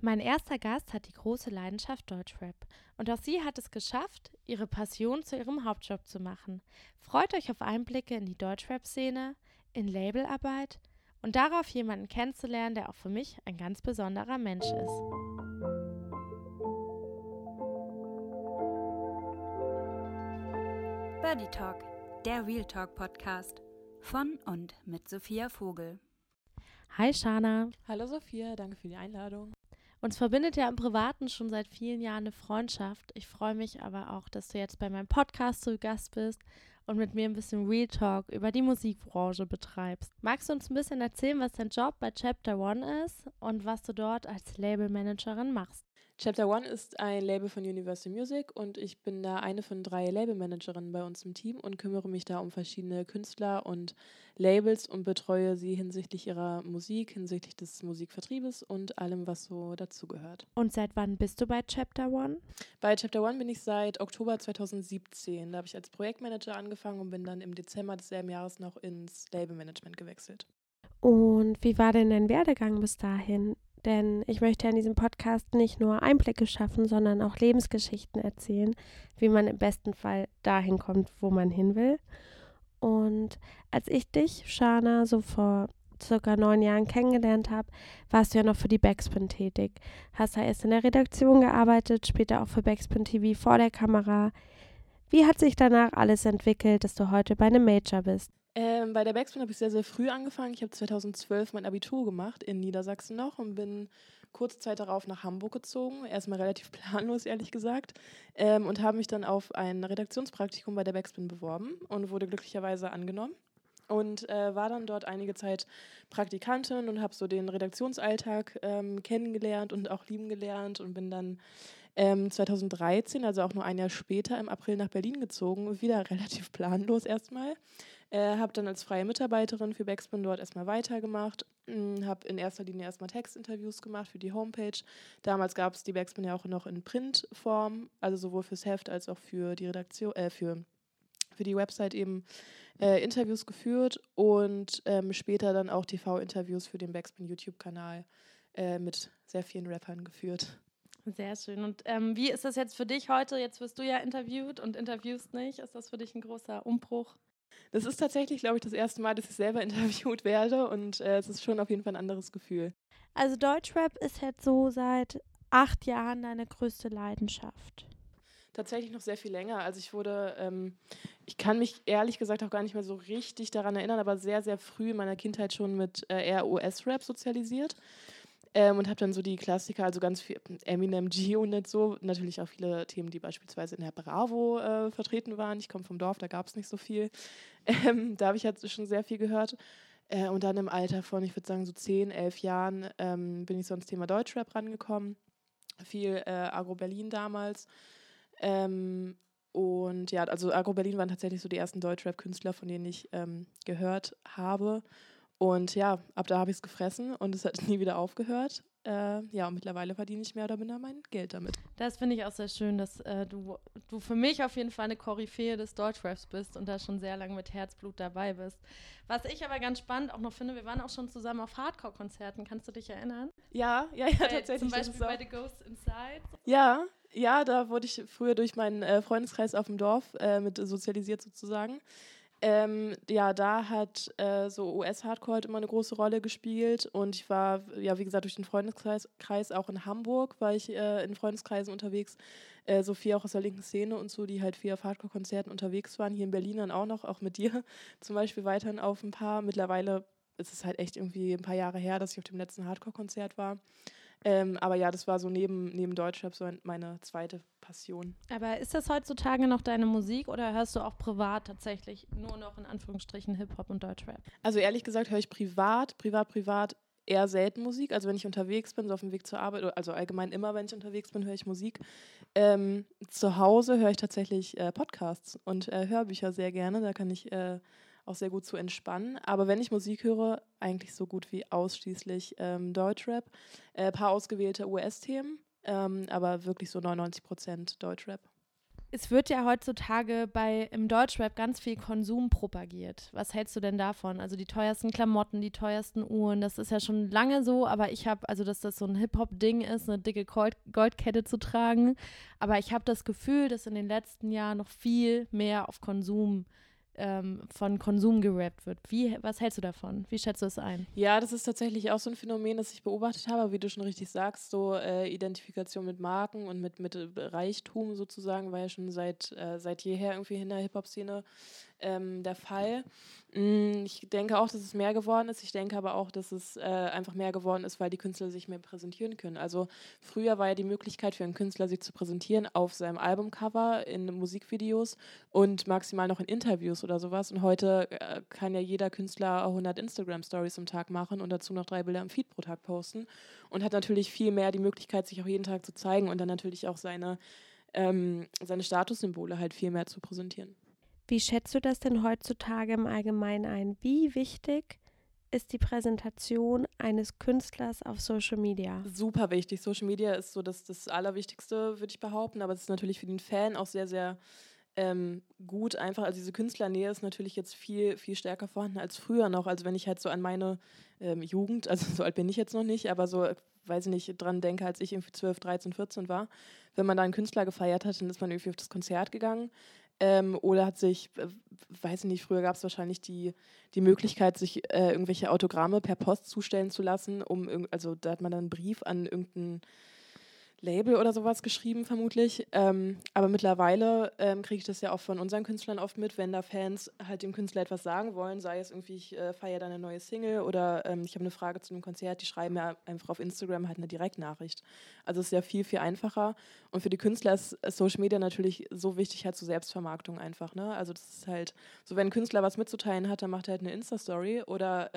Mein erster Gast hat die große Leidenschaft Deutschrap und auch sie hat es geschafft, ihre Passion zu ihrem Hauptjob zu machen. Freut euch auf Einblicke in die Deutschrap-Szene, in Labelarbeit und darauf, jemanden kennenzulernen, der auch für mich ein ganz besonderer Mensch ist. Birdie Talk, der Real Talk Podcast von und mit Sophia Vogel. Hi Shana. Hallo Sophia, danke für die Einladung. Uns verbindet ja im Privaten schon seit vielen Jahren eine Freundschaft. Ich freue mich aber auch, dass du jetzt bei meinem Podcast zu Gast bist und mit mir ein bisschen Real Talk über die Musikbranche betreibst. Magst du uns ein bisschen erzählen, was dein Job bei Chapter One ist und was du dort als Labelmanagerin machst? Chapter One ist ein Label von Universal Music und ich bin da eine von drei Labelmanagerinnen bei uns im Team und kümmere mich da um verschiedene Künstler und Labels und betreue sie hinsichtlich ihrer Musik, hinsichtlich des Musikvertriebes und allem, was so dazugehört. Und seit wann bist du bei Chapter One? Bei Chapter One bin ich seit Oktober 2017. Da habe ich als Projektmanager angefangen und bin dann im Dezember desselben Jahres noch ins Labelmanagement gewechselt. Und wie war denn dein Werdegang bis dahin? Denn ich möchte in diesem Podcast nicht nur Einblicke schaffen, sondern auch Lebensgeschichten erzählen, wie man im besten Fall dahin kommt, wo man hin will. Und als ich dich, Shana, so vor circa neun Jahren kennengelernt habe, warst du ja noch für die Backspin tätig. Hast da erst in der Redaktion gearbeitet, später auch für Backspin TV vor der Kamera. Wie hat sich danach alles entwickelt, dass du heute bei einem Major bist? Ähm, bei der Backspin habe ich sehr, sehr früh angefangen. Ich habe 2012 mein Abitur gemacht in Niedersachsen noch und bin kurze Zeit darauf nach Hamburg gezogen. Erstmal relativ planlos, ehrlich gesagt. Ähm, und habe mich dann auf ein Redaktionspraktikum bei der Backspin beworben und wurde glücklicherweise angenommen. Und äh, war dann dort einige Zeit Praktikantin und habe so den Redaktionsalltag ähm, kennengelernt und auch lieben gelernt und bin dann 2013, also auch nur ein Jahr später, im April nach Berlin gezogen. Wieder relativ planlos erstmal. Äh, habe dann als freie Mitarbeiterin für Backspin dort erstmal weitergemacht. Hm, habe in erster Linie erstmal Textinterviews gemacht für die Homepage. Damals gab es die Backspin ja auch noch in Printform, also sowohl fürs Heft als auch für die Redaktion, äh, für, für die Website eben äh, Interviews geführt und ähm, später dann auch TV-Interviews für den Backspin YouTube-Kanal äh, mit sehr vielen Rappern geführt. Sehr schön. Und ähm, wie ist das jetzt für dich heute? Jetzt wirst du ja interviewt und interviewst nicht. Ist das für dich ein großer Umbruch? Das ist tatsächlich, glaube ich, das erste Mal, dass ich selber interviewt werde und äh, es ist schon auf jeden Fall ein anderes Gefühl. Also Deutschrap ist jetzt so seit acht Jahren deine größte Leidenschaft. Tatsächlich noch sehr viel länger. Also ich wurde, ähm, ich kann mich ehrlich gesagt auch gar nicht mehr so richtig daran erinnern, aber sehr, sehr früh in meiner Kindheit schon mit äh, eher US-Rap sozialisiert. Ähm, und habe dann so die Klassiker, also ganz viel Eminem, G-Unit so, natürlich auch viele Themen, die beispielsweise in der Bravo äh, vertreten waren. Ich komme vom Dorf, da gab es nicht so viel. Ähm, da habe ich halt schon sehr viel gehört. Äh, und dann im Alter von, ich würde sagen, so 10, 11 Jahren ähm, bin ich so ans Thema Deutschrap rangekommen. Viel äh, Agro Berlin damals. Ähm, und ja, also Agro Berlin waren tatsächlich so die ersten Deutschrap-Künstler, von denen ich ähm, gehört habe. Und ja, ab da habe ich es gefressen und es hat nie wieder aufgehört. Äh, ja, und mittlerweile verdiene ich mehr oder minder mein Geld damit. Das finde ich auch sehr schön, dass äh, du, du für mich auf jeden Fall eine Koryphäe des Deutschraps bist und da schon sehr lange mit Herzblut dabei bist. Was ich aber ganz spannend auch noch finde, wir waren auch schon zusammen auf Hardcore-Konzerten, kannst du dich erinnern? Ja, ja, ja, bei, tatsächlich. Zum Beispiel bei The Ghost Inside. Ja, ja, da wurde ich früher durch meinen äh, Freundeskreis auf dem Dorf äh, mit sozialisiert sozusagen. Ähm, ja, da hat äh, so US-Hardcore halt immer eine große Rolle gespielt und ich war, ja, wie gesagt, durch den Freundeskreis Kreis auch in Hamburg, war ich äh, in Freundeskreisen unterwegs, äh, so auch aus der linken Szene und so, die halt viel auf Hardcore-Konzerten unterwegs waren, hier in Berlin dann auch noch, auch mit dir zum Beispiel weiterhin auf ein paar. Mittlerweile ist es halt echt irgendwie ein paar Jahre her, dass ich auf dem letzten Hardcore-Konzert war. Ähm, aber ja, das war so neben, neben Deutschrap so meine zweite Passion. Aber ist das heutzutage noch deine Musik oder hörst du auch privat tatsächlich nur noch in Anführungsstrichen Hip-Hop und Deutschrap? Also ehrlich gesagt höre ich privat, privat, privat eher selten Musik. Also wenn ich unterwegs bin, so auf dem Weg zur Arbeit, also allgemein immer, wenn ich unterwegs bin, höre ich Musik. Ähm, zu Hause höre ich tatsächlich äh, Podcasts und äh, Hörbücher sehr gerne. Da kann ich äh, auch sehr gut zu entspannen. Aber wenn ich Musik höre, eigentlich so gut wie ausschließlich ähm, Deutschrap. Ein äh, paar ausgewählte US-Themen, ähm, aber wirklich so 99 Prozent Deutschrap. Es wird ja heutzutage bei im Deutschrap ganz viel Konsum propagiert. Was hältst du denn davon? Also die teuersten Klamotten, die teuersten Uhren, das ist ja schon lange so, aber ich habe, also dass das so ein Hip-Hop-Ding ist, eine dicke Gold Goldkette zu tragen. Aber ich habe das Gefühl, dass in den letzten Jahren noch viel mehr auf Konsum ähm, von Konsum gerappt wird. Wie, was hältst du davon? Wie schätzt du es ein? Ja, das ist tatsächlich auch so ein Phänomen, das ich beobachtet habe, wie du schon richtig sagst, so äh, Identifikation mit Marken und mit, mit Reichtum sozusagen, war ja schon seit, äh, seit jeher irgendwie in der Hip-Hop-Szene ähm, der Fall. Mm, ich denke auch, dass es mehr geworden ist. Ich denke aber auch, dass es äh, einfach mehr geworden ist, weil die Künstler sich mehr präsentieren können. Also früher war ja die Möglichkeit für einen Künstler, sich zu präsentieren auf seinem Albumcover, in Musikvideos und maximal noch in Interviews oder sowas. Und heute äh, kann ja jeder Künstler 100 Instagram-Stories am Tag machen und dazu noch drei Bilder im Feed pro Tag posten und hat natürlich viel mehr die Möglichkeit, sich auch jeden Tag zu zeigen und dann natürlich auch seine, ähm, seine Statussymbole halt viel mehr zu präsentieren. Wie schätzt du das denn heutzutage im Allgemeinen ein? Wie wichtig ist die Präsentation eines Künstlers auf Social Media? Super wichtig. Social Media ist so das, das Allerwichtigste, würde ich behaupten, aber es ist natürlich für den Fan auch sehr, sehr ähm, gut einfach. Also diese Künstlernähe ist natürlich jetzt viel, viel stärker vorhanden als früher noch. Also wenn ich halt so an meine ähm, Jugend, also so alt bin ich jetzt noch nicht, aber so, weiß ich nicht, dran denke, als ich irgendwie 12, 13, 14 war, wenn man da einen Künstler gefeiert hat, dann ist man irgendwie auf das Konzert gegangen. Ähm, oder hat sich, äh, weiß ich nicht, früher gab es wahrscheinlich die, die Möglichkeit, sich äh, irgendwelche Autogramme per Post zustellen zu lassen, um, also da hat man dann einen Brief an irgendeinen Label oder sowas geschrieben, vermutlich. Ähm, aber mittlerweile ähm, kriege ich das ja auch von unseren Künstlern oft mit, wenn da Fans halt dem Künstler etwas sagen wollen, sei es irgendwie, ich äh, feiere dann eine neue Single oder ähm, ich habe eine Frage zu einem Konzert, die schreiben ja einfach auf Instagram halt eine Direktnachricht. Also es ist ja viel, viel einfacher. Und für die Künstler ist Social Media natürlich so wichtig halt zur Selbstvermarktung einfach. Ne? Also das ist halt, so wenn ein Künstler was mitzuteilen hat, dann macht er halt eine Insta-Story oder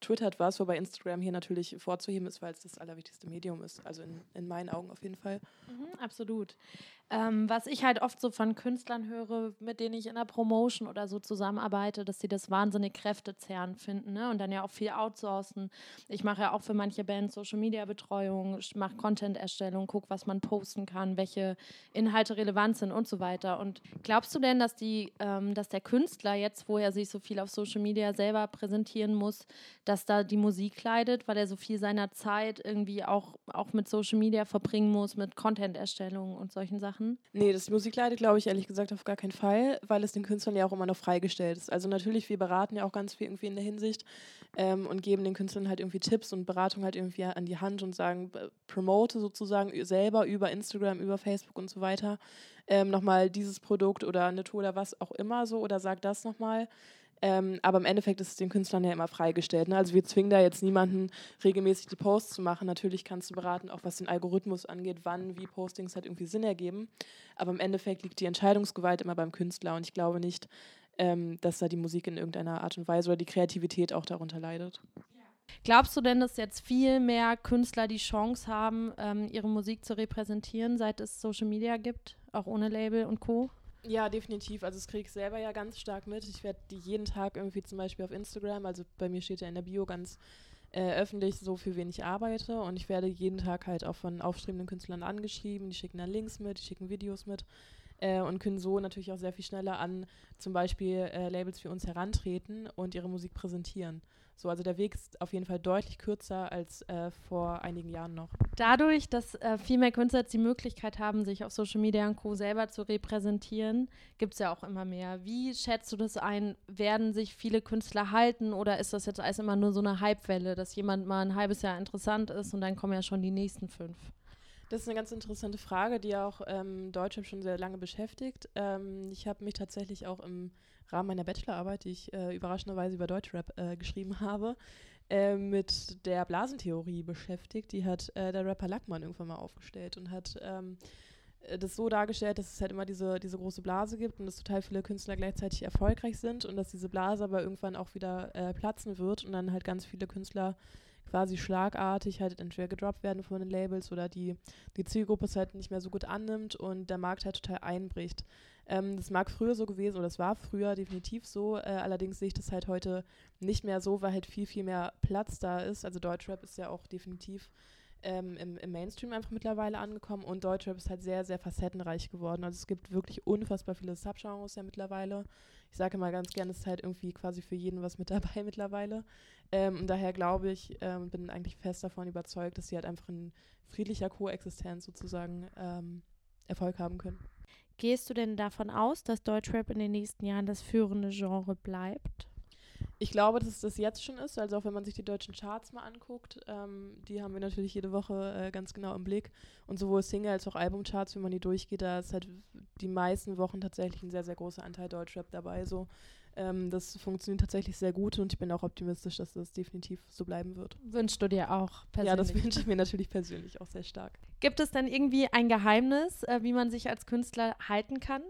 ähm, twittert was, wobei Instagram hier natürlich vorzuheben ist, weil es das allerwichtigste Medium ist. Also in, in meinen Augen auf jeden Fall. Mhm, absolut. Ähm, was ich halt oft so von Künstlern höre, mit denen ich in der Promotion oder so zusammenarbeite, dass sie das wahnsinnig kräftezehrend finden ne? und dann ja auch viel outsourcen. Ich mache ja auch für manche Bands Social Media Betreuung, ich mache Content-Erstellung, gucke, was man posten kann, welche Inhalte relevant sind und so weiter. Und glaubst du denn, dass die, ähm, dass der Künstler jetzt, wo er sich so viel auf Social Media selber präsentieren muss, dass da die Musik leidet, weil er so viel seiner Zeit irgendwie auch, auch mit Social Media verbringen muss, mit Content-Erstellung und solchen Sachen? Machen? Nee, das Musik leidet, glaube ich, ehrlich gesagt auf gar keinen Fall, weil es den Künstlern ja auch immer noch freigestellt ist. Also natürlich, wir beraten ja auch ganz viel irgendwie in der Hinsicht ähm, und geben den Künstlern halt irgendwie Tipps und Beratung halt irgendwie an die Hand und sagen, promote sozusagen selber über Instagram, über Facebook und so weiter ähm, nochmal dieses Produkt oder eine Tour oder was auch immer so oder sag das nochmal. Ähm, aber im Endeffekt ist es den Künstlern ja immer freigestellt. Ne? Also wir zwingen da jetzt niemanden regelmäßig die Posts zu machen. Natürlich kannst du beraten, auch was den Algorithmus angeht, wann, wie Postings halt irgendwie Sinn ergeben. Aber im Endeffekt liegt die Entscheidungsgewalt immer beim Künstler und ich glaube nicht, ähm, dass da die Musik in irgendeiner Art und Weise oder die Kreativität auch darunter leidet. Glaubst du denn, dass jetzt viel mehr Künstler die Chance haben, ähm, ihre Musik zu repräsentieren, seit es Social Media gibt, auch ohne Label und Co.? Ja, definitiv. Also das kriege ich selber ja ganz stark mit. Ich werde die jeden Tag irgendwie zum Beispiel auf Instagram, also bei mir steht ja in der Bio ganz äh, öffentlich so, für wen ich arbeite und ich werde jeden Tag halt auch von aufstrebenden Künstlern angeschrieben, die schicken dann Links mit, die schicken Videos mit äh, und können so natürlich auch sehr viel schneller an zum Beispiel äh, Labels wie uns herantreten und ihre Musik präsentieren. So, also der Weg ist auf jeden Fall deutlich kürzer als äh, vor einigen Jahren noch. Dadurch, dass äh, viel mehr Künstler jetzt die Möglichkeit haben, sich auf Social Media und Co. selber zu repräsentieren, gibt es ja auch immer mehr. Wie schätzt du das ein? Werden sich viele Künstler halten oder ist das jetzt alles immer nur so eine Hypewelle, dass jemand mal ein halbes Jahr interessant ist und dann kommen ja schon die nächsten fünf? Das ist eine ganz interessante Frage, die auch ähm, Deutschland schon sehr lange beschäftigt. Ähm, ich habe mich tatsächlich auch im Rahmen meiner Bachelorarbeit, die ich äh, überraschenderweise über Deutschrap äh, geschrieben habe, äh, mit der Blasentheorie beschäftigt. Die hat äh, der Rapper Lackmann irgendwann mal aufgestellt und hat ähm, äh, das so dargestellt, dass es halt immer diese, diese große Blase gibt und dass total viele Künstler gleichzeitig erfolgreich sind und dass diese Blase aber irgendwann auch wieder äh, platzen wird und dann halt ganz viele Künstler quasi schlagartig halt entweder gedroppt werden von den Labels oder die, die Zielgruppe es halt nicht mehr so gut annimmt und der Markt halt total einbricht. Ähm, das mag früher so gewesen oder das war früher definitiv so, äh, allerdings sehe ich das halt heute nicht mehr so, weil halt viel, viel mehr Platz da ist. Also Deutschrap ist ja auch definitiv ähm, im, im, Mainstream einfach mittlerweile angekommen und Deutschrap ist halt sehr, sehr facettenreich geworden. Also es gibt wirklich unfassbar viele Subgenres ja mittlerweile. Ich sage immer ganz gerne, es ist halt irgendwie quasi für jeden was mit dabei mittlerweile. Ähm, und daher glaube ich, ähm, bin eigentlich fest davon überzeugt, dass sie halt einfach in friedlicher Koexistenz sozusagen ähm, Erfolg haben können. Gehst du denn davon aus, dass Deutschrap in den nächsten Jahren das führende Genre bleibt? Ich glaube, dass es das jetzt schon ist. Also auch wenn man sich die deutschen Charts mal anguckt, ähm, die haben wir natürlich jede Woche äh, ganz genau im Blick. Und sowohl Single als auch Albumcharts, wenn man die durchgeht, da ist halt die meisten Wochen tatsächlich ein sehr, sehr großer Anteil Deutschrap dabei. So, ähm, das funktioniert tatsächlich sehr gut und ich bin auch optimistisch, dass das definitiv so bleiben wird. Wünschst du dir auch persönlich? Ja, das wünsche ich mir natürlich persönlich auch sehr stark. Gibt es denn irgendwie ein Geheimnis, äh, wie man sich als Künstler halten kann?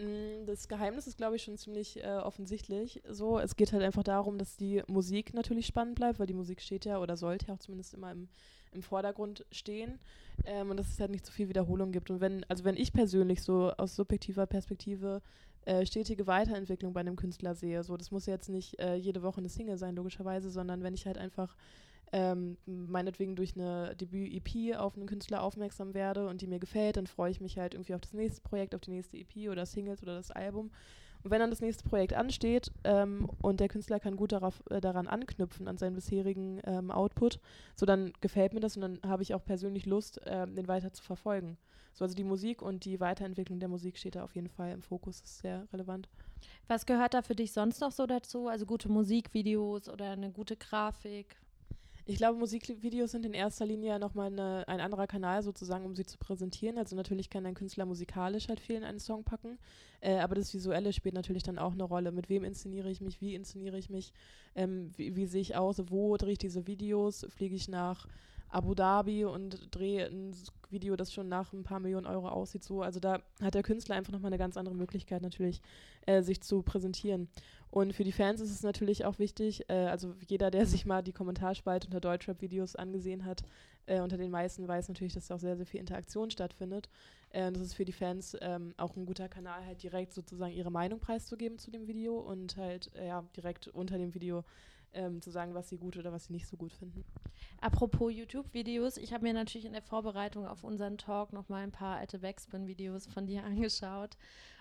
Mm, das Geheimnis ist, glaube ich, schon ziemlich äh, offensichtlich. So, es geht halt einfach darum, dass die Musik natürlich spannend bleibt, weil die Musik steht ja oder sollte ja auch zumindest immer im, im Vordergrund stehen ähm, und dass es halt nicht zu viel Wiederholung gibt. Und wenn, also wenn ich persönlich so aus subjektiver Perspektive äh, stetige Weiterentwicklung bei einem Künstler sehe, so, das muss jetzt nicht äh, jede Woche eine Single sein, logischerweise, sondern wenn ich halt einfach ähm, meinetwegen durch eine Debüt-EP auf einen Künstler aufmerksam werde und die mir gefällt, dann freue ich mich halt irgendwie auf das nächste Projekt, auf die nächste EP oder Singles oder das Album. Und wenn dann das nächste Projekt ansteht ähm, und der Künstler kann gut darauf, äh, daran anknüpfen, an seinen bisherigen ähm, Output, so dann gefällt mir das und dann habe ich auch persönlich Lust, äh, den weiter zu verfolgen. So, also die Musik und die Weiterentwicklung der Musik steht da auf jeden Fall im Fokus, ist sehr relevant. Was gehört da für dich sonst noch so dazu? Also gute Musikvideos oder eine gute Grafik? Ich glaube, Musikvideos sind in erster Linie nochmal eine, ein anderer Kanal sozusagen, um sie zu präsentieren. Also natürlich kann ein Künstler musikalisch halt viel in einen Song packen, äh, aber das Visuelle spielt natürlich dann auch eine Rolle. Mit wem inszeniere ich mich, wie inszeniere ich mich, ähm, wie, wie sehe ich aus, wo drehe ich diese Videos, fliege ich nach Abu Dhabi und drehe ein Video, das schon nach ein paar Millionen Euro aussieht. So. Also da hat der Künstler einfach nochmal eine ganz andere Möglichkeit natürlich, äh, sich zu präsentieren. Und für die Fans ist es natürlich auch wichtig, äh, also jeder, der sich mal die Kommentarspalte unter Deutschrap-Videos angesehen hat, äh, unter den meisten weiß natürlich, dass da auch sehr, sehr viel Interaktion stattfindet. Äh, und das ist für die Fans ähm, auch ein guter Kanal, halt direkt sozusagen ihre Meinung preiszugeben zu dem Video und halt äh, ja, direkt unter dem Video ähm, zu sagen, was sie gut oder was sie nicht so gut finden. Apropos YouTube-Videos, ich habe mir natürlich in der Vorbereitung auf unseren Talk noch mal ein paar alte Backspin-Videos von dir angeschaut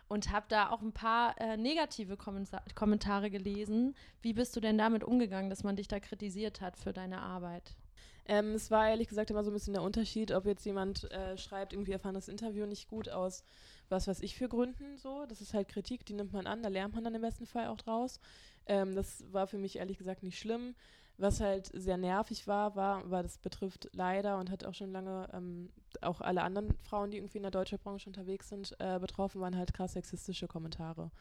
und habe da auch ein paar äh, negative Kommentar Kommentare gelesen. Wie bist du denn damit umgegangen, dass man dich da kritisiert hat für deine Arbeit? Ähm, es war ehrlich gesagt immer so ein bisschen der Unterschied, ob jetzt jemand äh, schreibt, irgendwie erfahren das Interview nicht gut aus, was weiß ich für Gründen so. Das ist halt Kritik, die nimmt man an, da lernt man dann im besten Fall auch draus. Ähm, das war für mich ehrlich gesagt nicht schlimm. Was halt sehr nervig war, war, aber das betrifft leider und hat auch schon lange ähm, auch alle anderen Frauen, die irgendwie in der deutschen Branche unterwegs sind, äh, betroffen, waren halt krass sexistische Kommentare.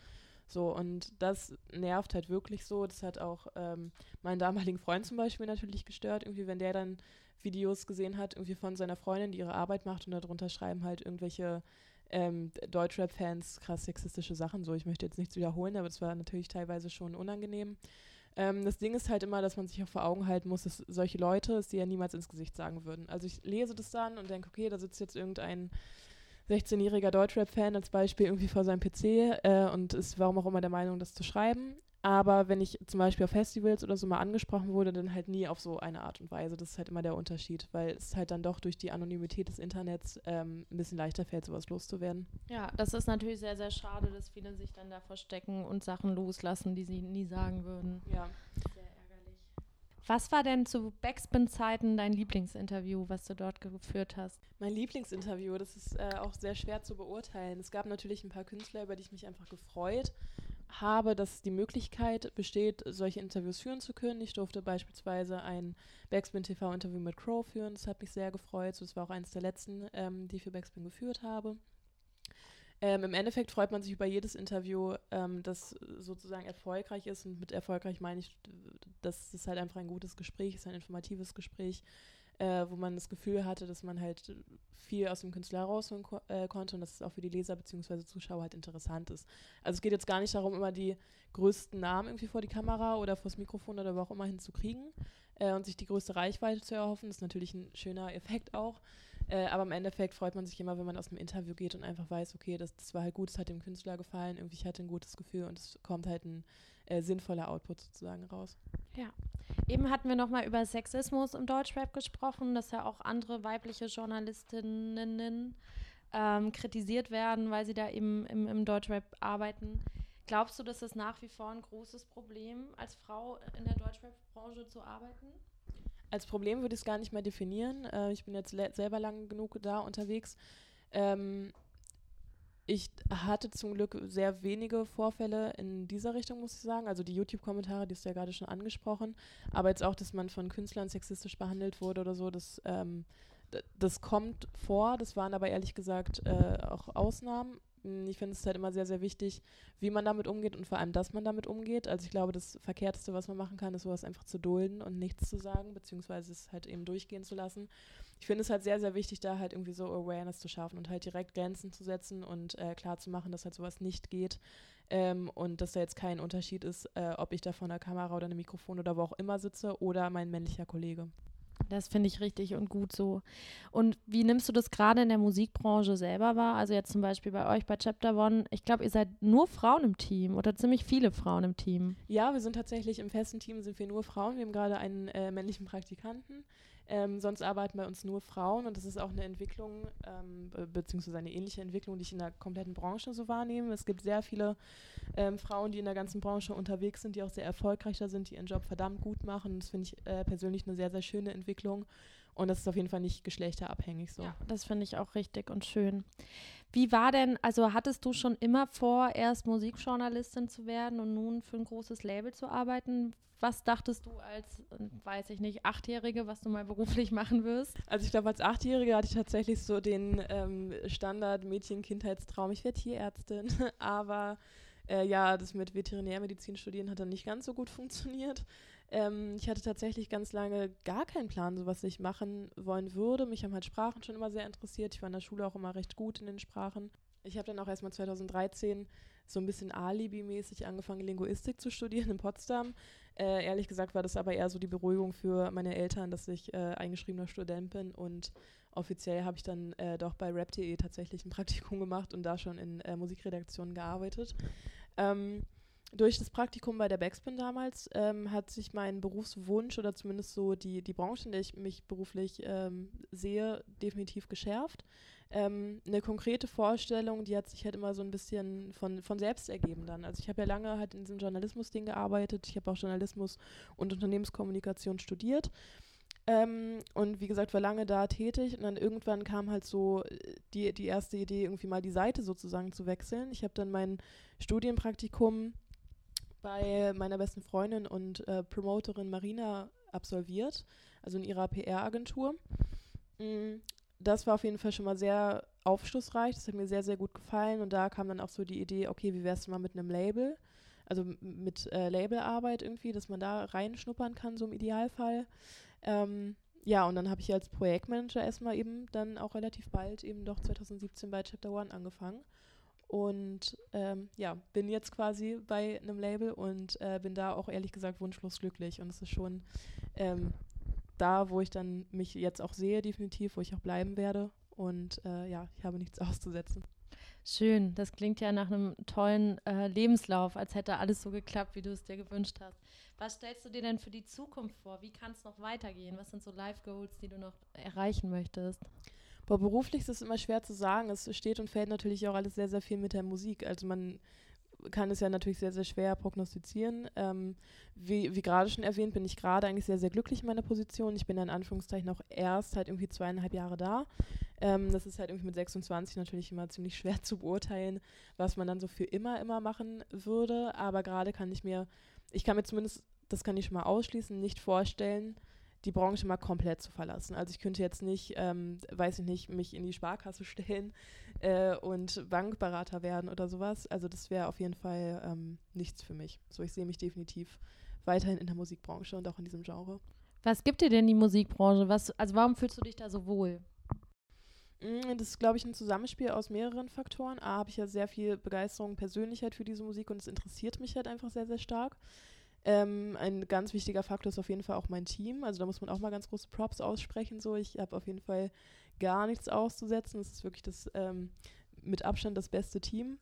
So, und das nervt halt wirklich so. Das hat auch ähm, meinen damaligen Freund zum Beispiel natürlich gestört, irgendwie, wenn der dann Videos gesehen hat, irgendwie von seiner Freundin, die ihre Arbeit macht und darunter schreiben halt irgendwelche ähm, Deutschrap-Fans krass sexistische Sachen. So, ich möchte jetzt nichts wiederholen, aber das war natürlich teilweise schon unangenehm. Ähm, das Ding ist halt immer, dass man sich auch vor Augen halten muss, dass solche Leute es dir ja niemals ins Gesicht sagen würden. Also ich lese das dann und denke, okay, da sitzt jetzt irgendein 16-jähriger Deutschrap-Fan als Beispiel irgendwie vor seinem PC äh, und ist warum auch immer der Meinung, das zu schreiben. Aber wenn ich zum Beispiel auf Festivals oder so mal angesprochen wurde, dann halt nie auf so eine Art und Weise. Das ist halt immer der Unterschied, weil es halt dann doch durch die Anonymität des Internets ähm, ein bisschen leichter fällt, sowas loszuwerden. Ja, das ist natürlich sehr, sehr schade, dass viele sich dann da verstecken und Sachen loslassen, die sie nie sagen würden. Ja. Sehr ärgerlich. Was war denn zu Backspin-Zeiten dein Lieblingsinterview, was du dort geführt hast? Mein Lieblingsinterview, das ist äh, auch sehr schwer zu beurteilen. Es gab natürlich ein paar Künstler, über die ich mich einfach gefreut habe habe, dass die Möglichkeit besteht, solche Interviews führen zu können. Ich durfte beispielsweise ein Backspin TV-Interview mit Crow führen. Das hat mich sehr gefreut. Das war auch eines der letzten, ähm, die ich für Backspin geführt habe. Ähm, Im Endeffekt freut man sich über jedes Interview, ähm, das sozusagen erfolgreich ist. Und mit erfolgreich meine ich, dass es halt einfach ein gutes Gespräch ist, ein informatives Gespräch äh, wo man das Gefühl hatte, dass man halt viel aus dem Künstler herausholen ko äh, konnte und dass es auch für die Leser bzw. Zuschauer halt interessant ist. Also es geht jetzt gar nicht darum, immer die größten Namen irgendwie vor die Kamera oder vors Mikrofon oder wo auch immer hinzukriegen äh, und sich die größte Reichweite zu erhoffen. Das ist natürlich ein schöner Effekt auch. Äh, aber im Endeffekt freut man sich immer, wenn man aus dem Interview geht und einfach weiß, okay, das, das war halt gut, es hat dem Künstler gefallen, irgendwie ich hatte ein gutes Gefühl und es kommt halt ein äh, sinnvoller Output sozusagen raus. Ja. Eben hatten wir nochmal über Sexismus im Deutschrap gesprochen, dass ja auch andere weibliche Journalistinnen ähm, kritisiert werden, weil sie da eben im, im Deutschrap arbeiten. Glaubst du, dass das nach wie vor ein großes Problem als Frau in der Deutschrap-Branche zu arbeiten? Als Problem würde ich es gar nicht mehr definieren. Äh, ich bin jetzt selber lang genug da unterwegs. Ähm, ich hatte zum Glück sehr wenige Vorfälle in dieser Richtung, muss ich sagen. Also die YouTube-Kommentare, die ist ja gerade schon angesprochen. Aber jetzt auch, dass man von Künstlern sexistisch behandelt wurde oder so, das, ähm, das kommt vor. Das waren aber ehrlich gesagt äh, auch Ausnahmen. Ich finde es halt immer sehr, sehr wichtig, wie man damit umgeht und vor allem, dass man damit umgeht. Also ich glaube, das Verkehrteste, was man machen kann, ist sowas einfach zu dulden und nichts zu sagen, beziehungsweise es halt eben durchgehen zu lassen. Ich finde es halt sehr, sehr wichtig, da halt irgendwie so Awareness zu schaffen und halt direkt Grenzen zu setzen und äh, klar zu machen, dass halt sowas nicht geht. Ähm, und dass da jetzt kein Unterschied ist, äh, ob ich da vor einer Kamera oder einem Mikrofon oder wo auch immer sitze oder mein männlicher Kollege. Das finde ich richtig und gut so. Und wie nimmst du das gerade in der Musikbranche selber wahr? Also jetzt zum Beispiel bei euch bei Chapter One. Ich glaube, ihr seid nur Frauen im Team oder ziemlich viele Frauen im Team. Ja, wir sind tatsächlich im festen Team sind wir nur Frauen. Wir haben gerade einen äh, männlichen Praktikanten. Ähm, sonst arbeiten bei uns nur Frauen und das ist auch eine Entwicklung, ähm, beziehungsweise eine ähnliche Entwicklung, die ich in der kompletten Branche so wahrnehme. Es gibt sehr viele ähm, Frauen, die in der ganzen Branche unterwegs sind, die auch sehr erfolgreich da sind, die ihren Job verdammt gut machen. Das finde ich äh, persönlich eine sehr, sehr schöne Entwicklung. Und das ist auf jeden Fall nicht geschlechterabhängig so. Ja, das finde ich auch richtig und schön. Wie war denn, also hattest du schon immer vor, erst Musikjournalistin zu werden und nun für ein großes Label zu arbeiten? Was dachtest du als, weiß ich nicht, Achtjährige, was du mal beruflich machen wirst? Also ich glaube, als Achtjährige hatte ich tatsächlich so den ähm, Standard-Mädchen-Kindheitstraum, ich werde Tierärztin. Aber äh, ja, das mit Veterinärmedizin studieren hat dann nicht ganz so gut funktioniert. Ähm, ich hatte tatsächlich ganz lange gar keinen Plan, so was ich machen wollen würde. Mich haben halt Sprachen schon immer sehr interessiert. Ich war in der Schule auch immer recht gut in den Sprachen. Ich habe dann auch erstmal 2013 so ein bisschen Alibi-mäßig angefangen, Linguistik zu studieren in Potsdam. Äh, ehrlich gesagt war das aber eher so die Beruhigung für meine Eltern, dass ich äh, eingeschriebener Student bin und offiziell habe ich dann äh, doch bei rap.de tatsächlich ein Praktikum gemacht und da schon in äh, Musikredaktionen gearbeitet. Ähm, durch das Praktikum bei der Backspin damals ähm, hat sich mein Berufswunsch oder zumindest so die, die Branche, in der ich mich beruflich ähm, sehe, definitiv geschärft. Ähm, eine konkrete Vorstellung, die hat sich halt immer so ein bisschen von, von selbst ergeben dann. Also ich habe ja lange halt in diesem Journalismus-Ding gearbeitet. Ich habe auch Journalismus und Unternehmenskommunikation studiert. Ähm, und wie gesagt, war lange da tätig und dann irgendwann kam halt so äh, die, die erste Idee, irgendwie mal die Seite sozusagen zu wechseln. Ich habe dann mein Studienpraktikum bei meiner besten Freundin und äh, Promoterin Marina absolviert, also in ihrer PR-Agentur. Mm, das war auf jeden Fall schon mal sehr aufschlussreich, das hat mir sehr, sehr gut gefallen und da kam dann auch so die Idee, okay, wie wär's mal mit einem Label, also mit äh, Labelarbeit irgendwie, dass man da reinschnuppern kann, so im Idealfall. Ähm, ja, und dann habe ich als Projektmanager erstmal eben dann auch relativ bald eben doch 2017 bei Chapter One angefangen und ähm, ja, bin jetzt quasi bei einem Label und äh, bin da auch ehrlich gesagt wunschlos glücklich. Und es ist schon ähm, da, wo ich dann mich jetzt auch sehe, definitiv, wo ich auch bleiben werde. Und äh, ja, ich habe nichts auszusetzen. Schön, das klingt ja nach einem tollen äh, Lebenslauf, als hätte alles so geklappt, wie du es dir gewünscht hast. Was stellst du dir denn für die Zukunft vor? Wie kann es noch weitergehen? Was sind so Life Goals, die du noch erreichen möchtest? Boah, beruflich ist es immer schwer zu sagen. Es steht und fällt natürlich auch alles sehr, sehr viel mit der Musik. Also man kann es ja natürlich sehr, sehr schwer prognostizieren. Ähm, wie, wie gerade schon erwähnt, bin ich gerade eigentlich sehr, sehr glücklich in meiner Position. Ich bin in Anführungszeichen auch erst halt irgendwie zweieinhalb Jahre da. Ähm, das ist halt irgendwie mit 26 natürlich immer ziemlich schwer zu beurteilen, was man dann so für immer, immer machen würde. Aber gerade kann ich mir, ich kann mir zumindest, das kann ich schon mal ausschließen, nicht vorstellen, die Branche mal komplett zu verlassen. Also ich könnte jetzt nicht, ähm, weiß ich nicht, mich in die Sparkasse stellen äh, und Bankberater werden oder sowas. Also das wäre auf jeden Fall ähm, nichts für mich. So, ich sehe mich definitiv weiterhin in der Musikbranche und auch in diesem Genre. Was gibt dir denn die Musikbranche? Was, also warum fühlst du dich da so wohl? Mm, das ist, glaube ich, ein Zusammenspiel aus mehreren Faktoren. A, habe ich ja sehr viel Begeisterung, Persönlichkeit für diese Musik und es interessiert mich halt einfach sehr, sehr stark. Ähm, ein ganz wichtiger Faktor ist auf jeden Fall auch mein Team. Also da muss man auch mal ganz große Props aussprechen. So, ich habe auf jeden Fall gar nichts auszusetzen. Es ist wirklich das ähm, mit Abstand das beste Team.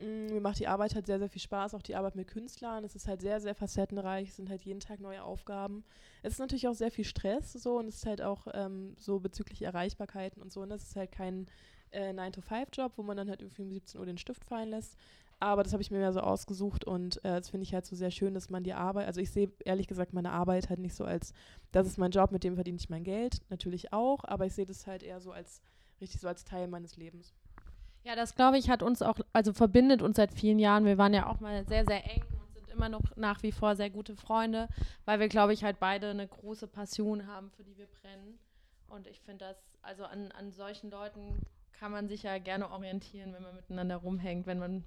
Mm, mir macht die Arbeit halt sehr, sehr viel Spaß, auch die Arbeit mit Künstlern. Es ist halt sehr, sehr facettenreich, es sind halt jeden Tag neue Aufgaben. Es ist natürlich auch sehr viel Stress so und es ist halt auch ähm, so bezüglich Erreichbarkeiten und so. Und es ist halt kein äh, 9-to-5-Job, wo man dann halt irgendwie um 17 Uhr den Stift fallen lässt. Aber das habe ich mir mehr so ausgesucht und äh, das finde ich halt so sehr schön, dass man die Arbeit, also ich sehe ehrlich gesagt meine Arbeit halt nicht so als, das ist mein Job, mit dem verdiene ich mein Geld, natürlich auch, aber ich sehe das halt eher so als, richtig so als Teil meines Lebens. Ja, das glaube ich hat uns auch, also verbindet uns seit vielen Jahren. Wir waren ja auch mal sehr, sehr eng und sind immer noch nach wie vor sehr gute Freunde, weil wir, glaube ich, halt beide eine große Passion haben, für die wir brennen. Und ich finde das, also an, an solchen Leuten kann man sich ja gerne orientieren, wenn man miteinander rumhängt, wenn man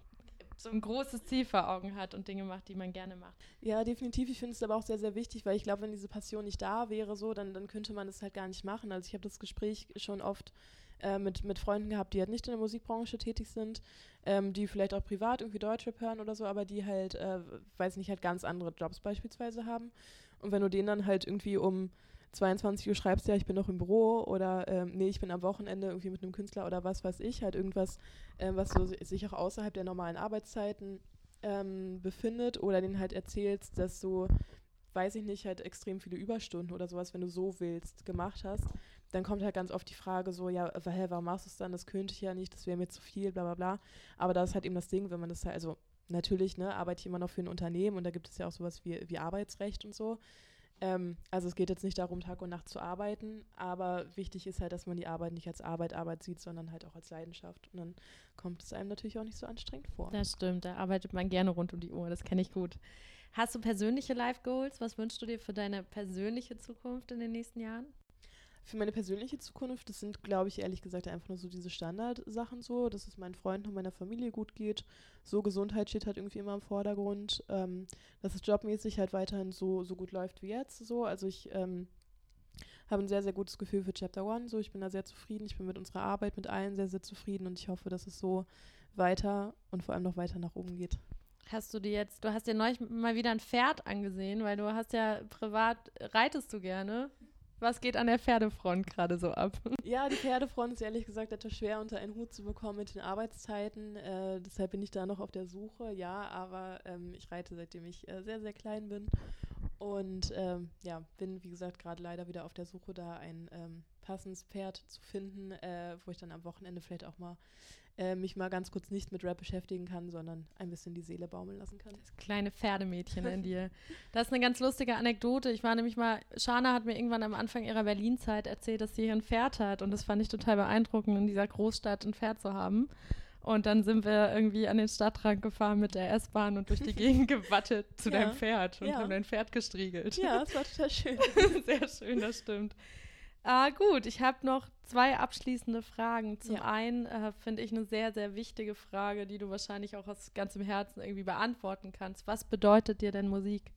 so ein großes Ziel vor Augen hat und Dinge macht, die man gerne macht. Ja, definitiv. Ich finde es aber auch sehr, sehr wichtig, weil ich glaube, wenn diese Passion nicht da wäre, so, dann, dann könnte man es halt gar nicht machen. Also ich habe das Gespräch schon oft äh, mit, mit Freunden gehabt, die halt nicht in der Musikbranche tätig sind, ähm, die vielleicht auch privat irgendwie Deutschrap hören oder so, aber die halt, äh, weiß nicht, halt ganz andere Jobs beispielsweise haben. Und wenn du denen dann halt irgendwie um 22 Uhr schreibst, ja, ich bin noch im Büro oder ähm, nee, ich bin am Wochenende irgendwie mit einem Künstler oder was weiß ich, halt irgendwas, äh, was so sich auch außerhalb der normalen Arbeitszeiten ähm, befindet oder denen halt erzählst, dass du, weiß ich nicht, halt extrem viele Überstunden oder sowas, wenn du so willst, gemacht hast, dann kommt halt ganz oft die Frage so, ja, hä, warum machst du es dann? Das könnte ich ja nicht, das wäre mir zu viel, bla bla bla. Aber da ist halt eben das Ding, wenn man das halt, also natürlich, ne, arbeite ich immer noch für ein Unternehmen und da gibt es ja auch sowas wie, wie Arbeitsrecht und so. Ähm, also es geht jetzt nicht darum, Tag und Nacht zu arbeiten, aber wichtig ist halt, dass man die Arbeit nicht als Arbeit, Arbeit sieht, sondern halt auch als Leidenschaft. Und dann kommt es einem natürlich auch nicht so anstrengend vor. Das stimmt, da arbeitet man gerne rund um die Uhr, das kenne ich gut. Hast du persönliche Life Goals? Was wünschst du dir für deine persönliche Zukunft in den nächsten Jahren? Für meine persönliche Zukunft, das sind, glaube ich, ehrlich gesagt einfach nur so diese Standardsachen so, dass es meinen Freunden und meiner Familie gut geht. So Gesundheit steht halt irgendwie immer im Vordergrund. Ähm, dass es jobmäßig halt weiterhin so, so gut läuft wie jetzt. So. Also ich ähm, habe ein sehr, sehr gutes Gefühl für Chapter One. So, ich bin da sehr zufrieden. Ich bin mit unserer Arbeit, mit allen sehr, sehr zufrieden und ich hoffe, dass es so weiter und vor allem noch weiter nach oben geht. Hast du dir jetzt, du hast dir neulich mal wieder ein Pferd angesehen, weil du hast ja privat, reitest du gerne? Was geht an der Pferdefront gerade so ab? Ja, die Pferdefront ist ehrlich gesagt etwas schwer unter einen Hut zu bekommen mit den Arbeitszeiten. Äh, deshalb bin ich da noch auf der Suche. Ja, aber ähm, ich reite seitdem ich äh, sehr, sehr klein bin. Und ähm, ja, bin, wie gesagt, gerade leider wieder auf der Suche, da ein ähm, passendes Pferd zu finden, äh, wo ich dann am Wochenende vielleicht auch mal äh, mich mal ganz kurz nicht mit Rap beschäftigen kann, sondern ein bisschen die Seele baumeln lassen kann. Das kleine Pferdemädchen in dir. Das ist eine ganz lustige Anekdote. Ich war nämlich mal, Shana hat mir irgendwann am Anfang ihrer Berlin-Zeit erzählt, dass sie hier ein Pferd hat und das fand ich total beeindruckend, in dieser Großstadt ein Pferd zu haben. Und dann sind wir irgendwie an den Stadtrand gefahren mit der S-Bahn und durch die Gegend gewattet zu ja. deinem Pferd und ja. haben dein Pferd gestriegelt. Ja, das war total schön. Sehr schön, das stimmt. Ah, gut, ich habe noch zwei abschließende Fragen. Zum ja. einen äh, finde ich eine sehr, sehr wichtige Frage, die du wahrscheinlich auch aus ganzem Herzen irgendwie beantworten kannst. Was bedeutet dir denn Musik?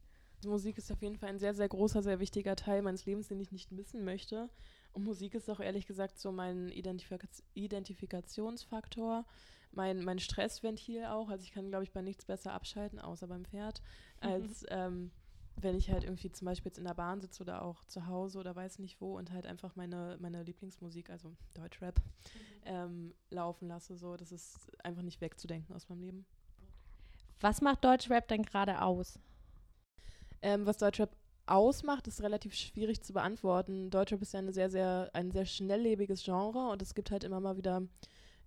Musik ist auf jeden Fall ein sehr, sehr großer, sehr wichtiger Teil meines Lebens, den ich nicht missen möchte. Und Musik ist auch ehrlich gesagt so mein Identifika Identifikationsfaktor, mein, mein Stressventil auch. Also ich kann, glaube ich, bei nichts besser abschalten, außer beim Pferd, mhm. als ähm, wenn ich halt irgendwie zum Beispiel jetzt in der Bahn sitze oder auch zu Hause oder weiß nicht wo und halt einfach meine, meine Lieblingsmusik, also Deutschrap, mhm. ähm, laufen lasse. So, das ist einfach nicht wegzudenken aus meinem Leben. Was macht Deutschrap denn gerade aus? Ähm, was Deutschrap ausmacht, ist relativ schwierig zu beantworten. Deutschrap ist ja eine sehr, sehr, ein sehr schnelllebiges Genre und es gibt halt immer mal wieder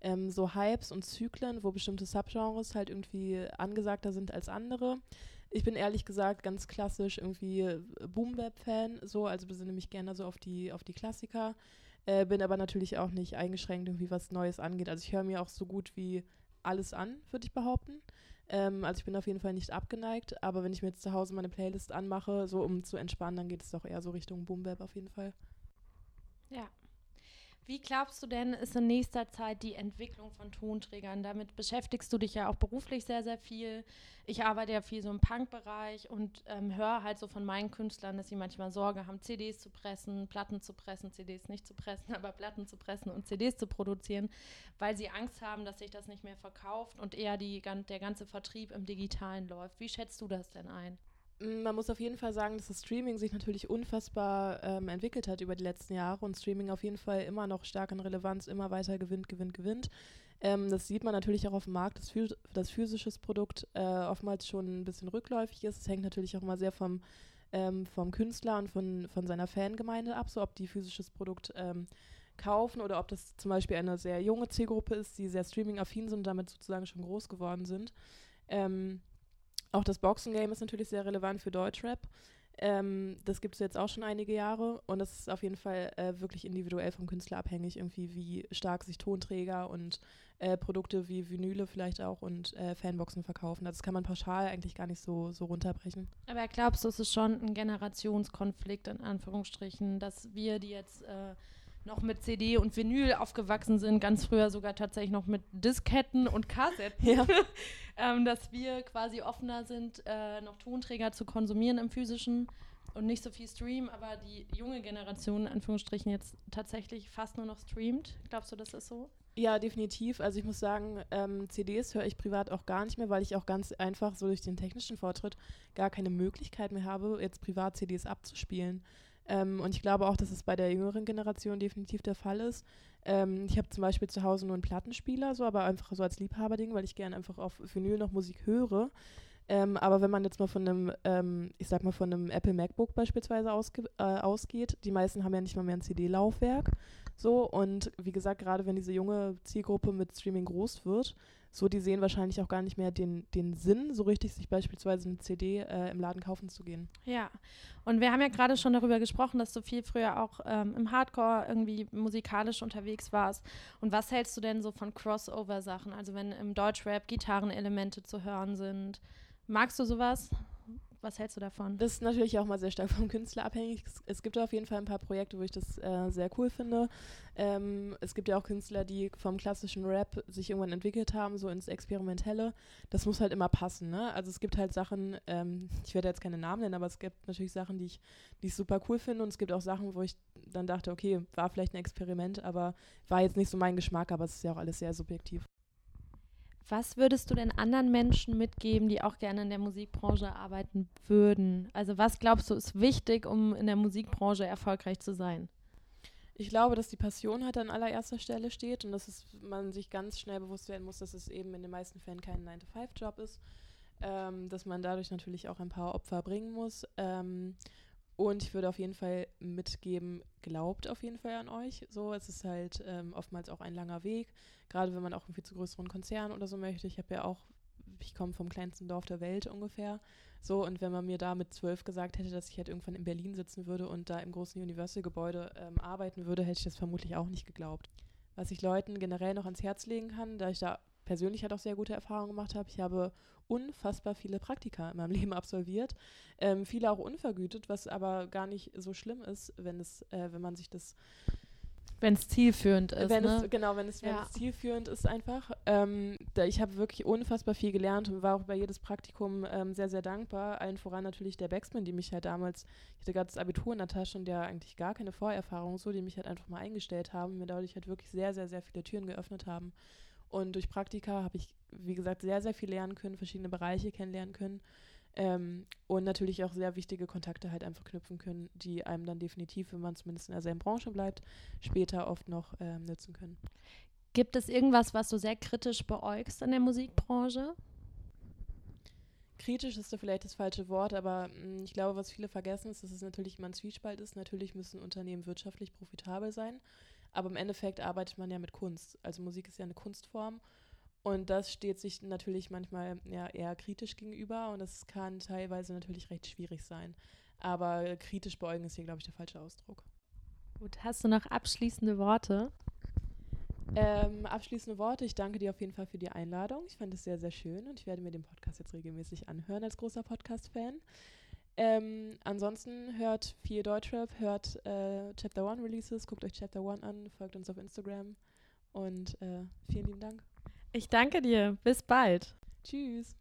ähm, so Hypes und Zyklen, wo bestimmte Subgenres halt irgendwie angesagter sind als andere. Ich bin ehrlich gesagt ganz klassisch irgendwie äh, Boom-Bap-Fan, so, also besinne mich gerne so auf die, auf die Klassiker. Äh, bin aber natürlich auch nicht eingeschränkt, irgendwie was Neues angeht. Also ich höre mir auch so gut wie alles an, würde ich behaupten. Ähm, also ich bin auf jeden Fall nicht abgeneigt, aber wenn ich mir jetzt zu Hause meine Playlist anmache, so um zu entspannen, dann geht es doch eher so Richtung Boom Bap auf jeden Fall. Ja, wie glaubst du denn, ist in nächster Zeit die Entwicklung von Tonträgern? Damit beschäftigst du dich ja auch beruflich sehr, sehr viel. Ich arbeite ja viel so im Punk-Bereich und ähm, höre halt so von meinen Künstlern, dass sie manchmal Sorge haben, CDs zu pressen, Platten zu pressen, CDs nicht zu pressen, aber Platten zu pressen und CDs zu produzieren, weil sie Angst haben, dass sich das nicht mehr verkauft und eher die, der ganze Vertrieb im Digitalen läuft. Wie schätzt du das denn ein? Man muss auf jeden Fall sagen, dass das Streaming sich natürlich unfassbar ähm, entwickelt hat über die letzten Jahre und Streaming auf jeden Fall immer noch stark an Relevanz, immer weiter gewinnt, gewinnt, gewinnt. Ähm, das sieht man natürlich auch auf dem Markt, dass, phys das physisches Produkt äh, oftmals schon ein bisschen rückläufig ist. Es hängt natürlich auch immer sehr vom, ähm, vom Künstler und von, von seiner Fangemeinde ab, so ob die physisches Produkt ähm, kaufen oder ob das zum Beispiel eine sehr junge Zielgruppe ist, die sehr streaming-affin sind und damit sozusagen schon groß geworden sind. Ähm, auch das Boxing-Game ist natürlich sehr relevant für Deutschrap. Ähm, das gibt es jetzt auch schon einige Jahre und das ist auf jeden Fall äh, wirklich individuell vom Künstler abhängig, irgendwie wie stark sich Tonträger und äh, Produkte wie Vinyle vielleicht auch und äh, Fanboxen verkaufen. Also das kann man pauschal eigentlich gar nicht so, so runterbrechen. Aber glaubst du, es ist schon ein Generationskonflikt in Anführungsstrichen, dass wir, die jetzt äh, noch mit CD und Vinyl aufgewachsen sind, ganz früher sogar tatsächlich noch mit Disketten und Kassetten, ja. ähm, dass wir quasi offener sind, äh, noch Tonträger zu konsumieren im physischen und nicht so viel streamen, aber die junge Generation, in Anführungsstrichen, jetzt tatsächlich fast nur noch streamt. Glaubst du, das ist so? Ja, definitiv. Also ich muss sagen, ähm, CDs höre ich privat auch gar nicht mehr, weil ich auch ganz einfach so durch den technischen Fortschritt gar keine Möglichkeit mehr habe, jetzt privat CDs abzuspielen. Ähm, und ich glaube auch, dass es bei der jüngeren Generation definitiv der Fall ist. Ähm, ich habe zum Beispiel zu Hause nur einen Plattenspieler, so, aber einfach so als Liebhaberding, weil ich gerne einfach auf Vinyl noch Musik höre. Ähm, aber wenn man jetzt mal von einem, ähm, ich sag mal von einem Apple MacBook beispielsweise ausge äh, ausgeht, die meisten haben ja nicht mal mehr ein CD-Laufwerk. So, und wie gesagt, gerade wenn diese junge Zielgruppe mit Streaming groß wird, so, die sehen wahrscheinlich auch gar nicht mehr den, den Sinn, so richtig sich beispielsweise eine CD äh, im Laden kaufen zu gehen. Ja, und wir haben ja gerade schon darüber gesprochen, dass du viel früher auch ähm, im Hardcore irgendwie musikalisch unterwegs warst. Und was hältst du denn so von Crossover-Sachen? Also wenn im Deutschrap Gitarrenelemente zu hören sind. Magst du sowas? Was hältst du davon? Das ist natürlich auch mal sehr stark vom Künstler abhängig. Es, gibt auf jeden Fall ein paar Projekte, wo ich das äh, sehr cool finde. Ähm, es gibt ja auch Künstler, die vom klassischen Rap sich irgendwann entwickelt haben, so ins Experimentelle. Das muss halt immer passen. Ne? Also es gibt halt Sachen, ähm, ich werde jetzt keine Namen nennen, aber es gibt natürlich Sachen, die ich, die ich super cool finde. Und es gibt auch Sachen, wo ich dann dachte, okay, war vielleicht ein Experiment, aber war jetzt nicht so mein Geschmack, aber es ist ja auch alles sehr subjektiv. Was würdest du denn anderen Menschen mitgeben, die auch gerne in der Musikbranche arbeiten würden? Also was glaubst du ist wichtig, um in der Musikbranche erfolgreich zu sein? Ich glaube, dass die Passion halt an allererster Stelle steht und dass es, man sich ganz schnell bewusst werden muss, dass es eben in den meisten Fällen kein 9-to-5-Job ist, ähm, dass man dadurch natürlich auch ein paar Opfer bringen muss ähm, und ich würde auf jeden Fall mitgeben, glaubt auf jeden Fall an euch. So, es ist halt ähm, oftmals auch ein langer Weg, gerade wenn man auch irgendwie zu größeren Konzernen oder so möchte. Ich habe ja auch, ich komme vom kleinsten Dorf der Welt ungefähr. So, und wenn man mir da mit zwölf gesagt hätte, dass ich halt irgendwann in Berlin sitzen würde und da im großen Universal-Gebäude ähm, arbeiten würde, hätte ich das vermutlich auch nicht geglaubt. Was ich Leuten generell noch ans Herz legen kann, da ich da persönlich halt auch sehr gute Erfahrungen gemacht habe. Ich habe unfassbar viele Praktika in meinem Leben absolviert, ähm, viele auch unvergütet, was aber gar nicht so schlimm ist, wenn es, äh, wenn man sich das wenn es zielführend ist. Wenn ne? es, genau, wenn es, wenn ja. es zielführend ist einfach. Ähm, da, ich habe wirklich unfassbar viel gelernt und war auch bei jedes Praktikum ähm, sehr, sehr dankbar. Allen voran natürlich der Backsman, die mich halt damals, ich hatte gerade das Abitur in der Tasche und der eigentlich gar keine Vorerfahrung so, die mich halt einfach mal eingestellt haben, mir dadurch halt wirklich sehr, sehr, sehr viele Türen geöffnet haben. Und durch Praktika habe ich, wie gesagt, sehr, sehr viel lernen können, verschiedene Bereiche kennenlernen können. Ähm, und natürlich auch sehr wichtige Kontakte halt einfach knüpfen können, die einem dann definitiv, wenn man zumindest in derselben Branche bleibt, später oft noch ähm, nützen können. Gibt es irgendwas, was du sehr kritisch beäugst in der Musikbranche? Kritisch ist da vielleicht das falsche Wort, aber mh, mm, ich glaube, was viele vergessen, ist, dass es natürlich immer ein Zwiespalt ist. Natürlich müssen Unternehmen wirtschaftlich profitabel sein. Aber im Endeffekt arbeitet man ja mit Kunst. Also Musik ist ja eine Kunstform. Und das steht sich natürlich manchmal ja, eher kritisch gegenüber und das kann teilweise natürlich recht schwierig sein. Aber kritisch beäugen ist hier, glaube ich, der falsche Ausdruck. Gut, hast du noch abschließende Worte? Ähm, abschließende Worte. Ich danke dir auf jeden Fall für die Einladung. Ich fand es sehr, sehr schön und ich werde mir den Podcast jetzt regelmäßig anhören als großer Podcast-Fan. Ähm, ansonsten hört viel Deutschrap, hört äh, Chapter One Releases, guckt euch Chapter One an, folgt uns auf Instagram und äh, vielen lieben Dank. Ich danke dir. Bis bald. Tschüss.